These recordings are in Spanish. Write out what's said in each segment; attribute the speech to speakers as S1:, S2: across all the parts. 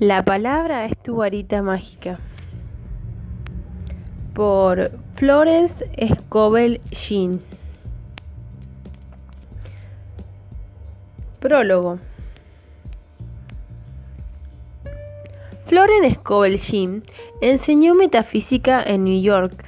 S1: La palabra es tu varita mágica. Por Florence Scovel Jean. Prólogo. Florence Scovel Jean enseñó metafísica en New York.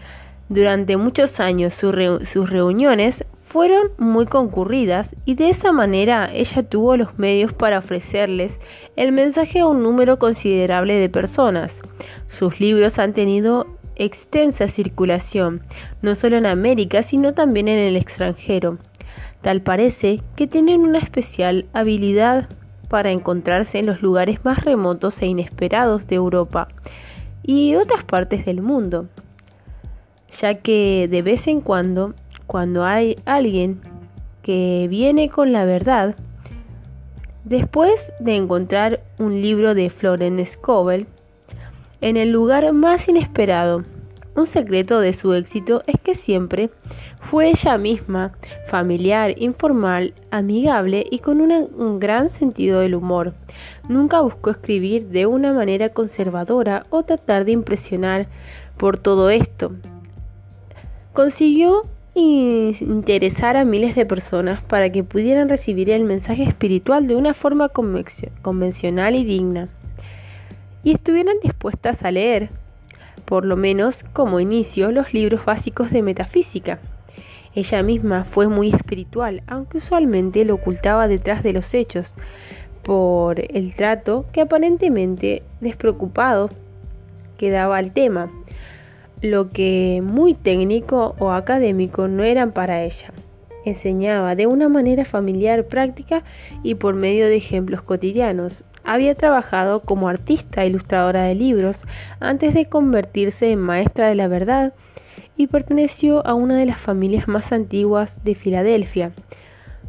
S1: Durante muchos años sus reuniones fueron muy concurridas y de esa manera ella tuvo los medios para ofrecerles el mensaje a un número considerable de personas. Sus libros han tenido extensa circulación, no solo en América, sino también en el extranjero. Tal parece que tienen una especial habilidad para encontrarse en los lugares más remotos e inesperados de Europa y otras partes del mundo, ya que de vez en cuando cuando hay alguien que viene con la verdad, después de encontrar un libro de Florence Scovel en el lugar más inesperado, un secreto de su éxito es que siempre fue ella misma, familiar, informal, amigable y con un gran sentido del humor. Nunca buscó escribir de una manera conservadora o tratar de impresionar por todo esto. Consiguió interesar a miles de personas para que pudieran recibir el mensaje espiritual de una forma convencional y digna, y estuvieran dispuestas a leer, por lo menos como inicio, los libros básicos de metafísica. Ella misma fue muy espiritual, aunque usualmente lo ocultaba detrás de los hechos, por el trato que aparentemente despreocupado que daba al tema lo que muy técnico o académico no eran para ella. Enseñaba de una manera familiar, práctica y por medio de ejemplos cotidianos. Había trabajado como artista ilustradora de libros antes de convertirse en maestra de la verdad y perteneció a una de las familias más antiguas de Filadelfia.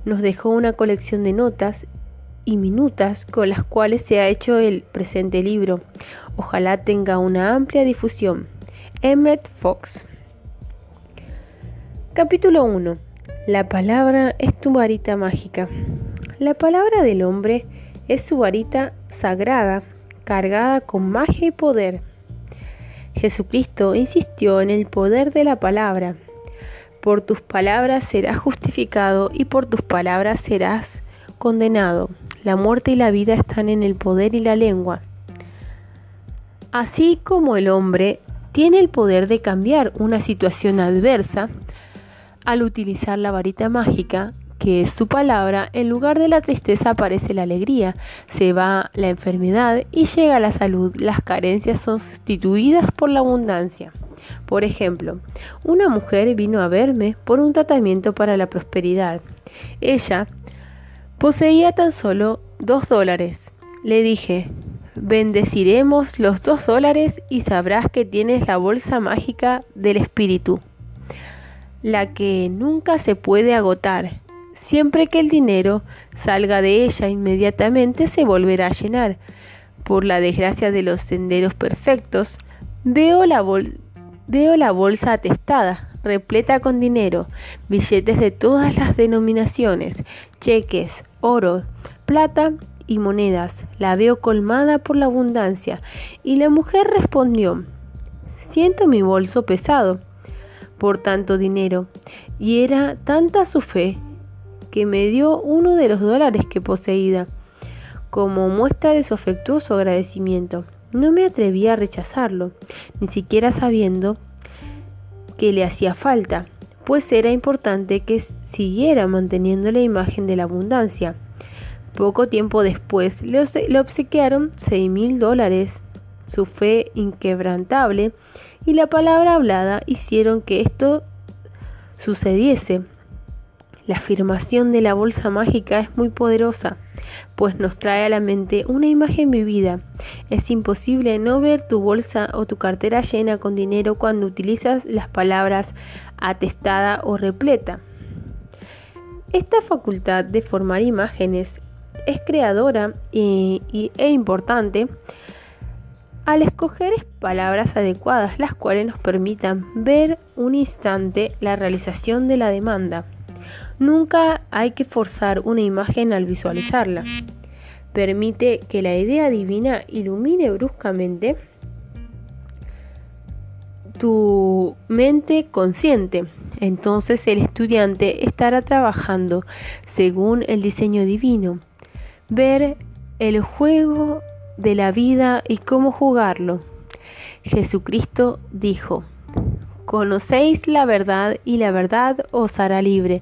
S1: Nos dejó una colección de notas y minutas con las cuales se ha hecho el presente libro. Ojalá tenga una amplia difusión. Emmett Fox. Capítulo 1. La palabra es tu varita mágica. La palabra del hombre es su varita sagrada, cargada con magia y poder. Jesucristo insistió en el poder de la palabra. Por tus palabras serás justificado y por tus palabras serás condenado. La muerte y la vida están en el poder y la lengua. Así como el hombre tiene el poder de cambiar una situación adversa al utilizar la varita mágica, que es su palabra, en lugar de la tristeza aparece la alegría, se va la enfermedad y llega la salud. Las carencias son sustituidas por la abundancia. Por ejemplo, una mujer vino a verme por un tratamiento para la prosperidad. Ella poseía tan solo dos dólares. Le dije, Bendeciremos los dos dólares y sabrás que tienes la bolsa mágica del espíritu, la que nunca se puede agotar. Siempre que el dinero salga de ella inmediatamente se volverá a llenar. Por la desgracia de los senderos perfectos, veo la, bolsa atestada, repleta con dinero, billetes de todas las denominaciones, cheques, oro, plata y monedas, la veo colmada por la abundancia. Y la mujer respondió, siento mi bolso pesado por tanto dinero, y era tanta su fe que me dio uno de los dólares que poseía, como muestra de su afectuoso agradecimiento. No me atreví a rechazarlo, ni siquiera sabiendo que le hacía falta, pues era importante que siguiera manteniendo la imagen de la abundancia. Poco tiempo después le obsequiaron seis mil dólares. Su fe inquebrantable y la palabra hablada hicieron que esto sucediese. La afirmación de la bolsa mágica es muy poderosa, pues nos trae a la mente una imagen vivida. Es imposible no ver tu bolsa o tu cartera llena con dinero cuando utilizas las palabras atestada o repleta. Esta facultad de formar imágenes es creadora y, e importante al escoger palabras adecuadas, las cuales nos permitan ver un instante la realización de la demanda. Nunca hay que forzar una imagen al visualizarla. Permite que la idea divina ilumine bruscamente tu mente consciente. Entonces el estudiante estará trabajando según el diseño divino. Ver el juego de la vida y cómo jugarlo. Jesucristo dijo, Conocéis la verdad y la verdad os hará libre.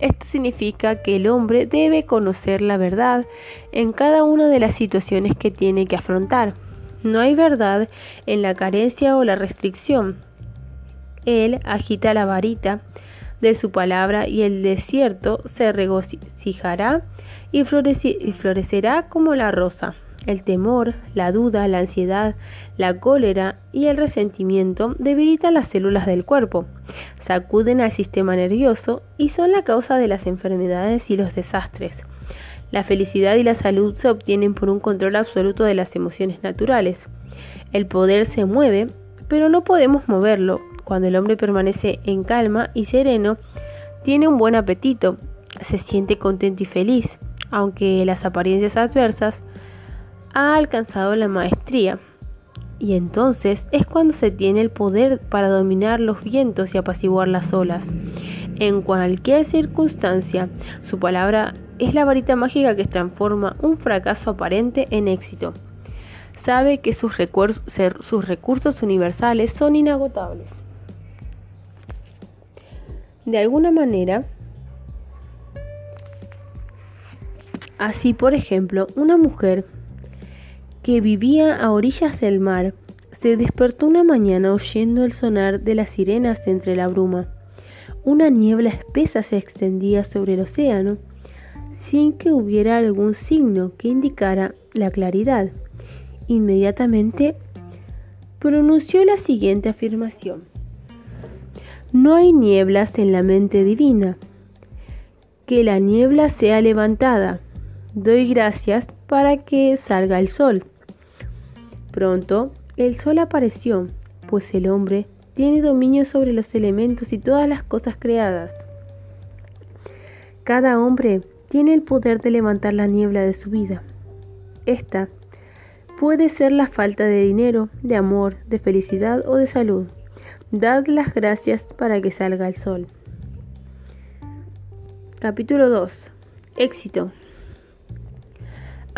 S1: Esto significa que el hombre debe conocer la verdad en cada una de las situaciones que tiene que afrontar. No hay verdad en la carencia o la restricción. Él agita la varita de su palabra y el desierto se regocijará y, florecerá como la rosa. El temor, la duda, la ansiedad, la cólera y el resentimiento debilitan las células del cuerpo, sacuden al sistema nervioso y son la causa de las enfermedades y los desastres. La felicidad y la salud se obtienen por un control absoluto de las emociones naturales. El poder se mueve, pero no podemos moverlo. Cuando el hombre permanece en calma y sereno, tiene un buen apetito, se siente contento y feliz, aunque las apariencias adversas ha alcanzado la maestría. Y entonces es cuando se tiene el poder para dominar los vientos y apaciguar las olas. En cualquier circunstancia, su palabra es la varita mágica que transforma un fracaso aparente en éxito. Sabe que sus, recursos, sus recursos universales son inagotables. De alguna manera, así por ejemplo, una mujer que vivía a orillas del mar, se despertó una mañana oyendo el sonar de las sirenas entre la bruma. Una niebla espesa se extendía sobre el océano sin que hubiera algún signo que indicara la claridad. Inmediatamente pronunció la siguiente afirmación. No hay nieblas en la mente divina. Que la niebla sea levantada. Doy gracias para que salga el sol. Pronto, el sol apareció, pues el hombre tiene dominio sobre los elementos y todas las cosas creadas. Cada hombre tiene el poder de levantar la niebla de su vida. Esta puede ser la falta de dinero, de amor, de felicidad o de salud. Dad las gracias para que salga el sol. Capítulo 2. Éxito.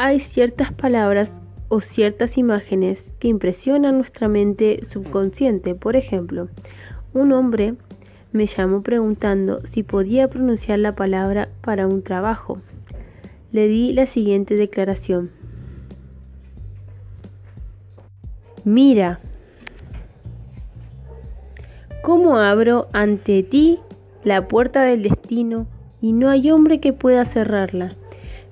S1: Hay ciertas palabras o ciertas imágenes que impresionan nuestra mente subconsciente. Por ejemplo, un hombre me llamó preguntando si podía pronunciar la palabra para un trabajo. Le di la siguiente declaración. Mira, ¿cómo abro ante ti la puerta del destino y no hay hombre que pueda cerrarla?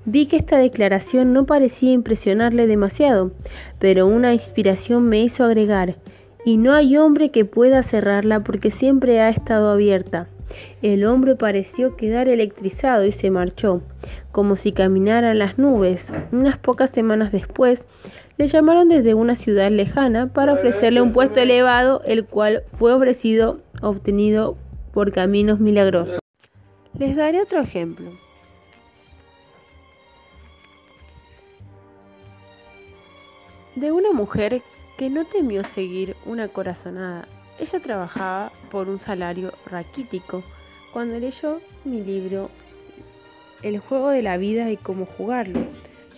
S1: Vi que esta declaración no parecía impresionarle demasiado, pero una inspiración me hizo agregar, y no hay hombre que pueda cerrarla porque siempre ha estado abierta. El hombre pareció quedar electrizado y se marchó, como si caminara las nubes. Unas pocas semanas después, le llamaron desde una ciudad lejana para ofrecerle un puesto elevado, el cual fue ofrecido, obtenido por caminos milagrosos. Les daré otro ejemplo. De una mujer que no temió seguir una corazonada. Ella trabajaba por un salario raquítico. Cuando leyó mi libro El juego de la vida y cómo jugarlo,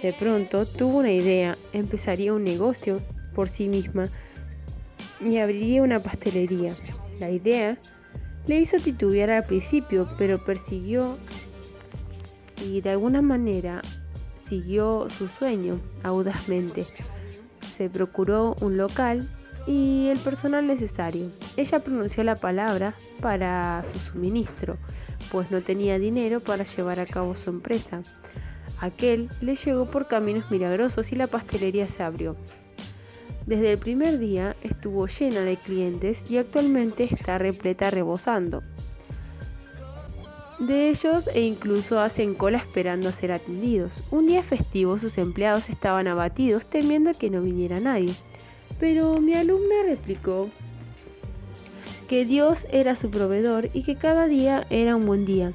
S1: de pronto tuvo una idea, empezaría un negocio por sí misma y abriría una pastelería. La idea le hizo titubear al principio, pero persiguió y de alguna manera siguió su sueño audazmente se procuró un local y el personal necesario. Ella pronunció la palabra para su suministro, pues no tenía dinero para llevar a cabo su empresa. Aquel le llegó por caminos milagrosos y la pastelería se abrió. Desde el primer día estuvo llena de clientes y actualmente está repleta rebosando de ellos e incluso hacen cola esperando a ser atendidos. Un día festivo sus empleados estaban abatidos temiendo que no viniera nadie. Pero mi alumna replicó que Dios era su proveedor y que cada día era un buen día.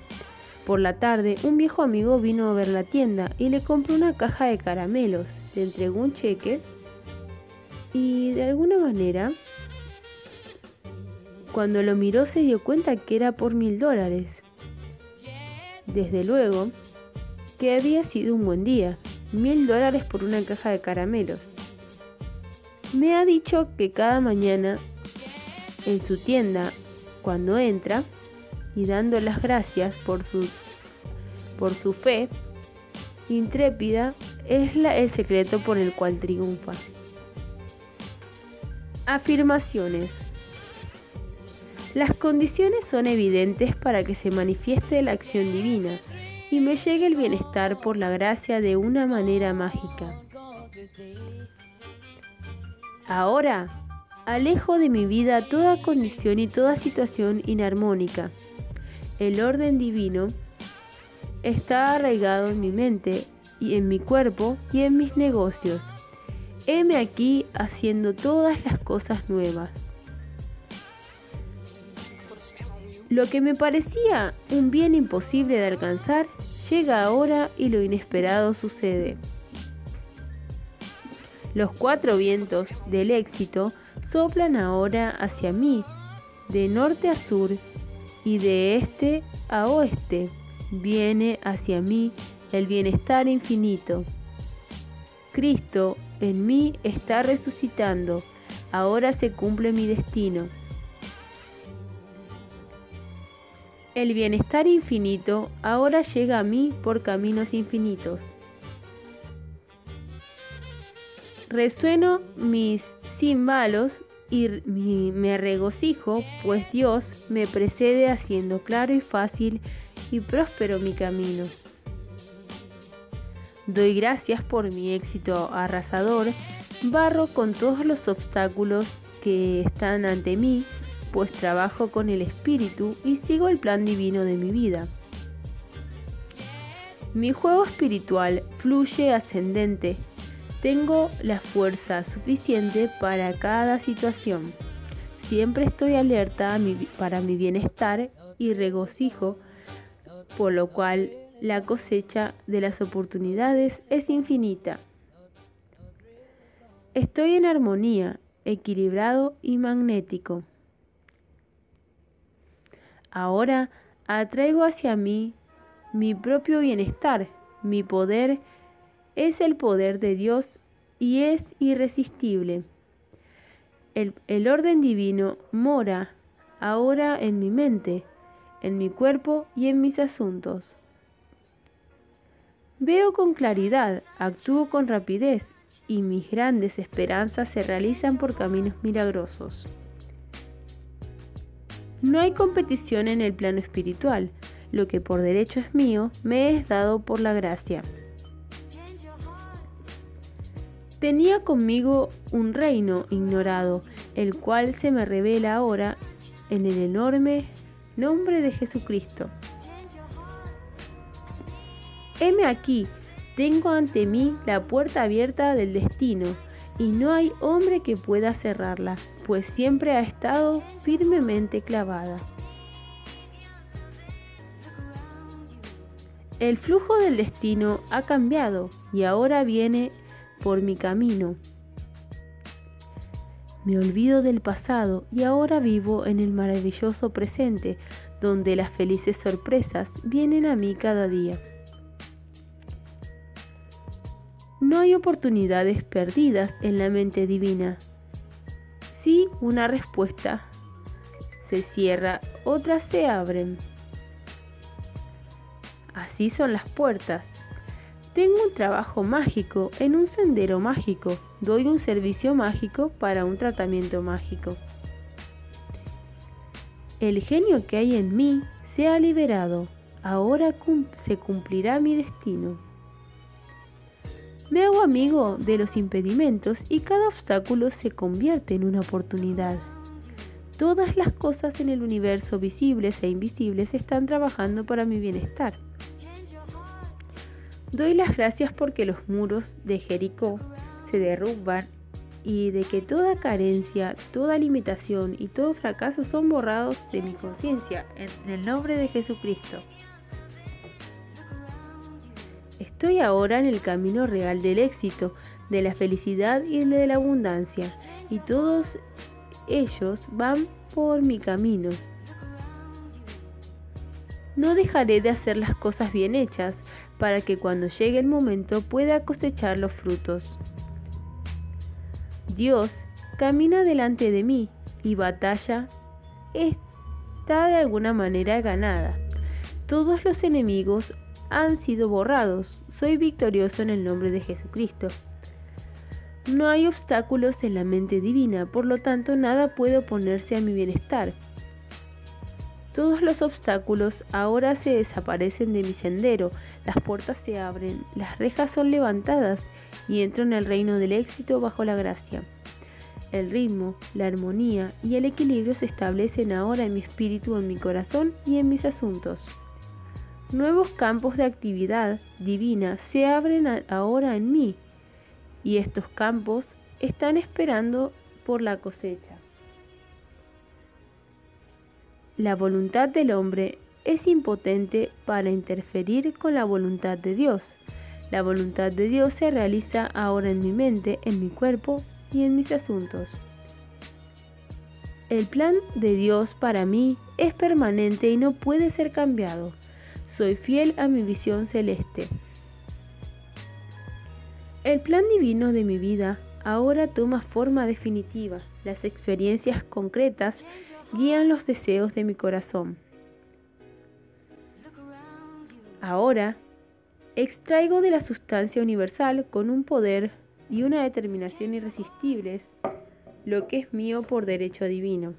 S1: Por la tarde, un viejo amigo vino a ver la tienda y le compró una caja de caramelos. Le entregó un cheque y de alguna manera, cuando lo miró se dio cuenta que era por mil dólares. Desde luego, que había sido un buen día. Mil dólares por una caja de caramelos. Me ha dicho que cada mañana en su tienda, cuando entra, y dando las gracias por su, por su fe intrépida, es la, el secreto por el cual triunfa. Afirmaciones. Las condiciones son evidentes para que se manifieste la acción divina y me llegue el bienestar por la gracia de una manera mágica. Ahora, alejo de mi vida toda condición y toda situación inarmónica el orden divino está arraigado en mi mente y en mi cuerpo y en mis negocios. Heme aquí haciendo todas las cosas nuevas. Lo que me parecía un bien imposible de alcanzar, llega ahora y lo inesperado sucede. Los cuatro vientos del éxito soplan ahora hacia mí, de norte a sur y de este a oeste viene hacia mí el bienestar infinito. Cristo en mí está resucitando, ahora se cumple mi destino. El bienestar infinito ahora llega a mí por caminos infinitos. Resueno mis címbalos y me regocijo, pues Dios me precede haciendo claro y fácil y próspero mi camino. Doy gracias por mi éxito arrasador, barro con todos los obstáculos que están ante mí, pues trabajo con el Espíritu y sigo el plan divino de mi vida. Mi juego espiritual fluye ascendente, tengo la fuerza suficiente para cada situación. Siempre estoy alerta para mi bienestar y regocijo, por lo cual la cosecha de las oportunidades es infinita. Estoy en armonía, equilibrado y magnético. Ahora atraigo hacia mí mi propio bienestar, mi poder es el poder de Dios y es irresistible. El, orden divino mora ahora en mi mente, en mi cuerpo y en mis asuntos. Veo con claridad, actúo con rapidez y mis grandes esperanzas se realizan por caminos milagrosos. No hay competición en el plano espiritual, lo que por derecho es mío me es dado por la gracia. Tenía conmigo un reino ignorado, el cual se me revela ahora en el enorme nombre de Jesucristo. Heme aquí, tengo ante mí la puerta abierta del destino, y no hay hombre que pueda cerrarla, pues siempre ha estado firmemente clavada. El flujo del destino ha cambiado y ahora viene por mi camino. Me olvido del pasado y ahora vivo en el maravilloso presente, donde las felices sorpresas vienen a mí cada día. No hay oportunidades perdidas en la mente divina. Si una respuesta se cierra, otras se abren. Así son las puertas. Tengo un trabajo mágico en un sendero mágico. Doy un servicio mágico para un tratamiento mágico. El genio que hay en mí se ha liberado. Ahora se cumplirá mi destino. Me hago amigo de los impedimentos y cada obstáculo se convierte en una oportunidad. Todas las cosas en el universo visibles e invisibles están trabajando para mi bienestar. Doy las gracias porque los muros de Jericó se derrumban y de que toda carencia, toda limitación y todo fracaso son borrados de mi conciencia en el nombre de Jesucristo. Estoy ahora en el camino real del éxito, de la felicidad y de la abundancia, y todos ellos van por mi camino. No dejaré de hacer las cosas bien hechas para que cuando llegue el momento pueda cosechar los frutos. Dios camina delante de mí y batalla está de alguna manera ganada. Todos los enemigos han sido borrados. Soy victorioso en el nombre de Jesucristo. No hay obstáculos en la mente divina, por lo tanto nada puede oponerse a mi bienestar. Todos los obstáculos ahora se desaparecen de mi sendero, las puertas se abren, las rejas son levantadas y entro en el reino del éxito bajo la gracia. El ritmo, la armonía y el equilibrio se establecen ahora en mi espíritu, en mi corazón y en mis asuntos. Nuevos campos de actividad divina se abren ahora en mí y estos campos están esperando por la cosecha. La voluntad del hombre es impotente para interferir con la voluntad de Dios. La voluntad de Dios se realiza ahora en mi mente, en mi cuerpo y en mis asuntos. El plan de Dios para mí es permanente y no puede ser cambiado. Soy fiel a mi visión celeste. El plan divino de mi vida ahora toma forma definitiva. Las experiencias concretas guían los deseos de mi corazón. Ahora, extraigo de la sustancia universal con un poder y una determinación irresistibles lo que es mío por derecho divino.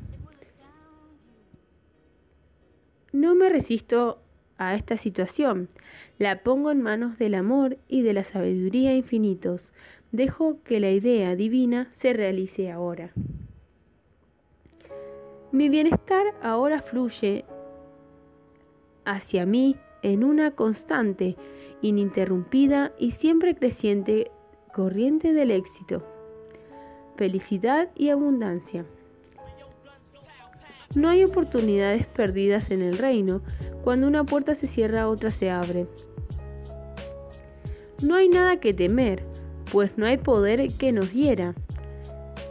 S1: No me resisto a esta situación, la pongo en manos del amor y de la sabiduría infinitos, dejo que la idea divina se realice ahora. Mi bienestar ahora fluye hacia mí en una constante, ininterrumpida y siempre creciente corriente del éxito, felicidad y abundancia. No hay oportunidades perdidas en el reino. Cuando una puerta se cierra, otra se abre. No hay nada que temer, pues no hay poder que nos hiera.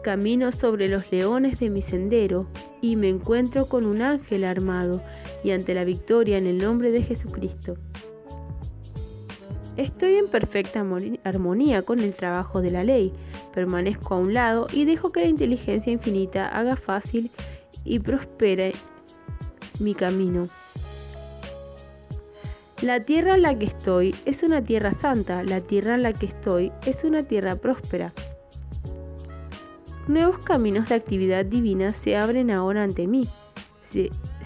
S1: Camino sobre los leones de mi sendero y me encuentro con un ángel armado y ante la victoria en el nombre de Jesucristo. Estoy en perfecta armonía con el trabajo de la ley, permanezco a un lado y dejo que la inteligencia infinita haga fácil y prospere mi camino. La tierra en la que estoy es una tierra santa, la tierra en la que estoy es una tierra próspera. Nuevos caminos de actividad divina se abren ahora ante mí.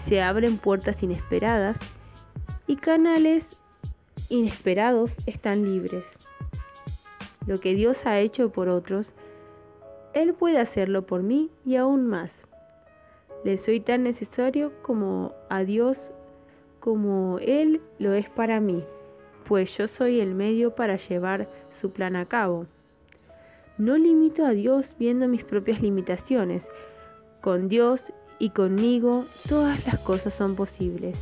S1: Se, abren puertas inesperadas y canales inesperados están libres. Lo que Dios ha hecho por otros, Él puede hacerlo por mí y aún más. Le soy tan necesario como a Dios como Él lo es para mí, pues yo soy el medio para llevar su plan a cabo. No limito a Dios viendo mis propias limitaciones. Con Dios y conmigo todas las cosas son posibles.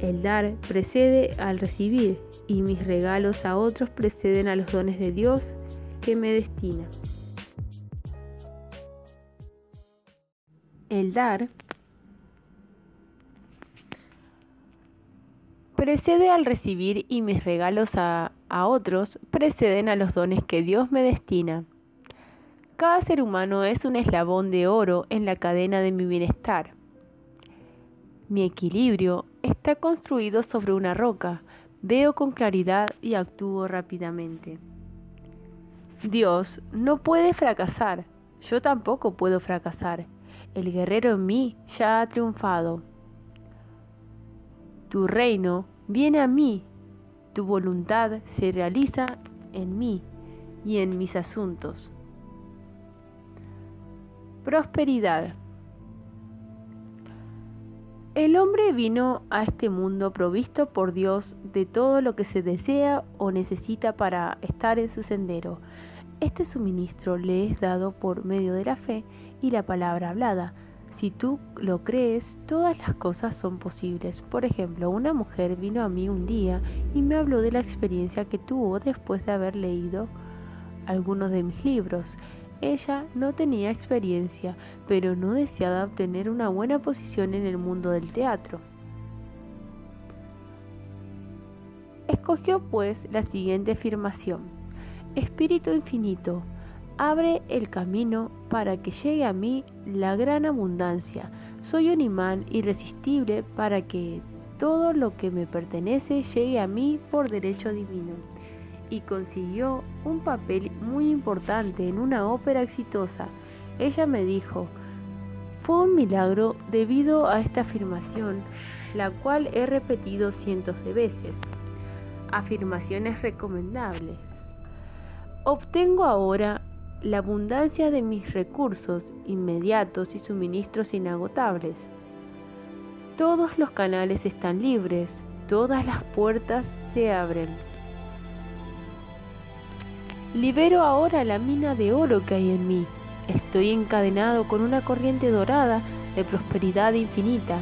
S1: El dar precede al recibir y mis regalos a otros preceden a los dones de Dios que me destina. Dar precede al recibir y mis regalos a, otros preceden a los dones que Dios me destina. Cada ser humano es un eslabón de oro en la cadena de mi bienestar. Mi equilibrio está construido sobre una roca, veo con claridad y actúo rápidamente. Dios no puede fracasar, yo tampoco puedo fracasar. El guerrero en mí ya ha triunfado. Tu reino viene a mí, tu voluntad se realiza en mí y en mis asuntos. Prosperidad. El hombre vino a este mundo provisto por Dios de todo lo que se desea o necesita para estar en su sendero. Este suministro le es dado por medio de la fe y la palabra hablada, si tú lo crees, todas las cosas son posibles. Por ejemplo, una mujer vino a mí un día y me habló de la experiencia que tuvo después de haber leído algunos de mis libros. Ella no tenía experiencia, pero no deseaba obtener una buena posición en el mundo del teatro. Escogió pues la siguiente afirmación. Espíritu infinito, abre el camino para que llegue a mí la gran abundancia. Soy un imán irresistible para que todo lo que me pertenece llegue a mí por derecho divino. Y consiguió un papel muy importante en una ópera exitosa. Ella me dijo, fue un milagro debido a esta afirmación, la cual he repetido cientos de veces. Afirmaciones recomendables. Obtengo ahora la abundancia de mis recursos inmediatos y suministros inagotables. Todos los canales están libres, todas las puertas se abren. Libero ahora la mina de oro que hay en mí. Estoy encadenado con una corriente dorada de prosperidad infinita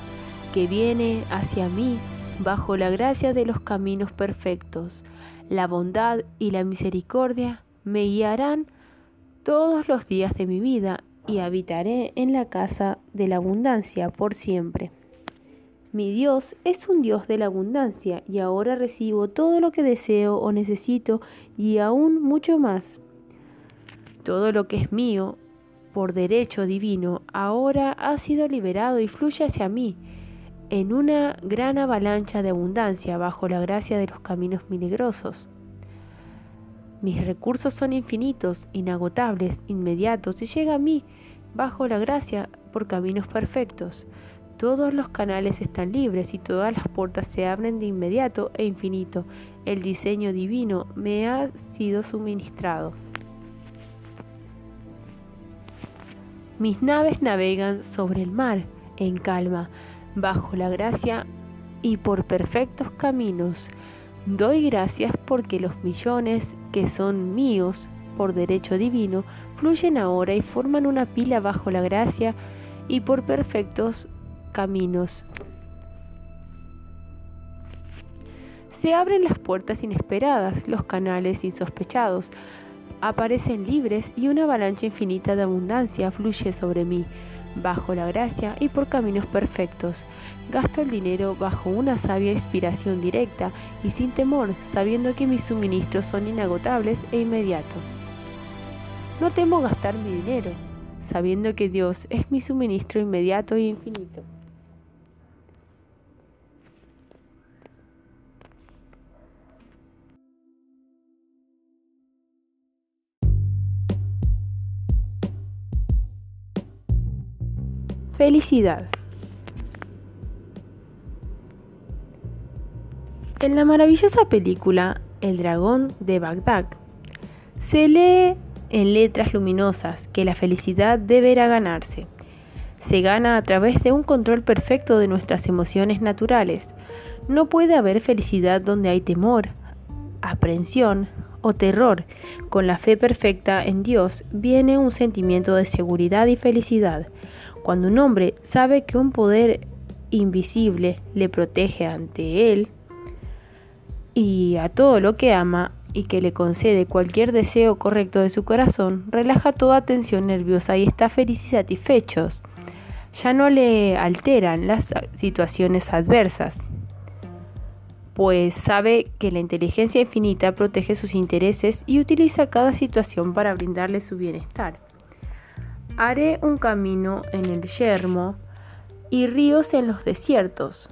S1: que viene hacia mí bajo la gracia de los caminos perfectos. La bondad y la misericordia me guiarán todos los días de mi vida y habitaré en la casa de la abundancia por siempre. Mi Dios es un Dios de la abundancia y ahora recibo todo lo que deseo o necesito y aún mucho más. Todo lo que es mío por derecho divino ahora ha sido liberado y fluye hacia mí en una gran avalancha de abundancia bajo la gracia de los caminos milagrosos. Mis recursos son infinitos, inagotables, inmediatos y llega a mí bajo la gracia por caminos perfectos. Todos los canales están libres y todas las puertas se abren de inmediato e infinito. El diseño divino me ha sido suministrado. Mis naves navegan sobre el mar en calma, bajo la gracia y por perfectos caminos. Doy gracias porque los millones que son míos por derecho divino fluyen ahora y forman una pila bajo la gracia y por perfectos caminos. Se abren las puertas inesperadas, los canales insospechados, aparecen libres y una avalancha infinita de abundancia fluye sobre mí, bajo la gracia y por caminos perfectos. Gasto el dinero bajo una sabia inspiración directa y sin temor, sabiendo que mis suministros son inagotables e inmediatos. No temo gastar mi dinero, sabiendo que Dios es mi suministro inmediato e infinito. Felicidad. En la maravillosa película El dragón de Bagdad se lee en letras luminosas que la felicidad deberá ganarse. Se gana a través de un control perfecto de nuestras emociones naturales. No puede haber felicidad donde hay temor, aprensión o terror. Con la fe perfecta en Dios viene un sentimiento de seguridad y felicidad. Cuando un hombre sabe que un poder invisible le protege ante él y a todo lo que ama y que le concede cualquier deseo correcto de su corazón, relaja toda tensión nerviosa y está feliz y satisfecho. Ya no le alteran las situaciones adversas, pues sabe que la inteligencia infinita protege sus intereses y utiliza cada situación para brindarle su bienestar. Haré un camino en el yermo y ríos en los desiertos.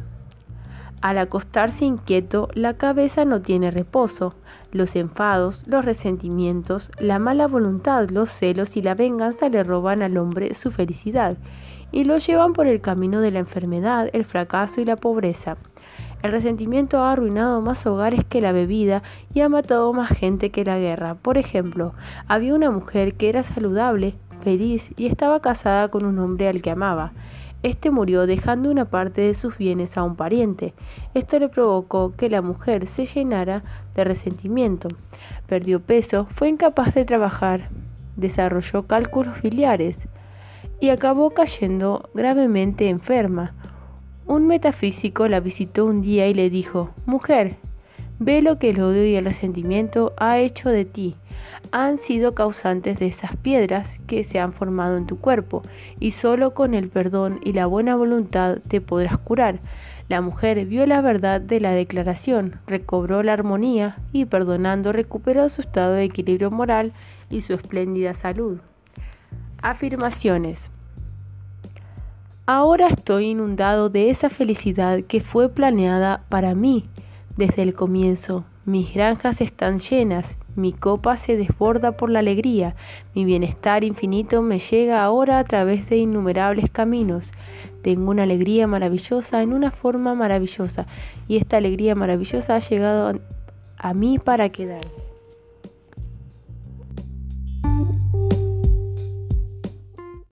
S1: Al acostarse inquieto, la cabeza no tiene reposo. Los enfados, los resentimientos, la mala voluntad, los celos y la venganza le roban al hombre su felicidad y lo llevan por el camino de la enfermedad, el fracaso y la pobreza. El resentimiento ha arruinado más hogares que la bebida y ha matado más gente que la guerra. Por ejemplo, había una mujer que era saludable, y estaba casada con un hombre al que amaba. Este murió dejando una parte de sus bienes a un pariente. Esto le provocó que la mujer se llenara de resentimiento. Perdió peso, fue incapaz de trabajar, desarrolló cálculos biliares y acabó cayendo gravemente enferma. Un metafísico la visitó un día y le dijo, Mujer, Ve lo que el odio y el resentimiento ha hecho de ti. Han sido causantes de esas piedras que se han formado en tu cuerpo, y solo con el perdón y la buena voluntad te podrás curar. La mujer vio la verdad de la declaración, recobró la armonía y perdonando recuperó su estado de equilibrio moral y su espléndida salud. Afirmaciones. Ahora estoy inundado de esa felicidad que fue planeada para mí desde el comienzo. Mis granjas están llenas, mi copa se desborda por la alegría, mi bienestar infinito me llega ahora a través de innumerables caminos. Tengo una alegría maravillosa en una forma maravillosa y esta alegría maravillosa ha llegado a, mí para quedarse.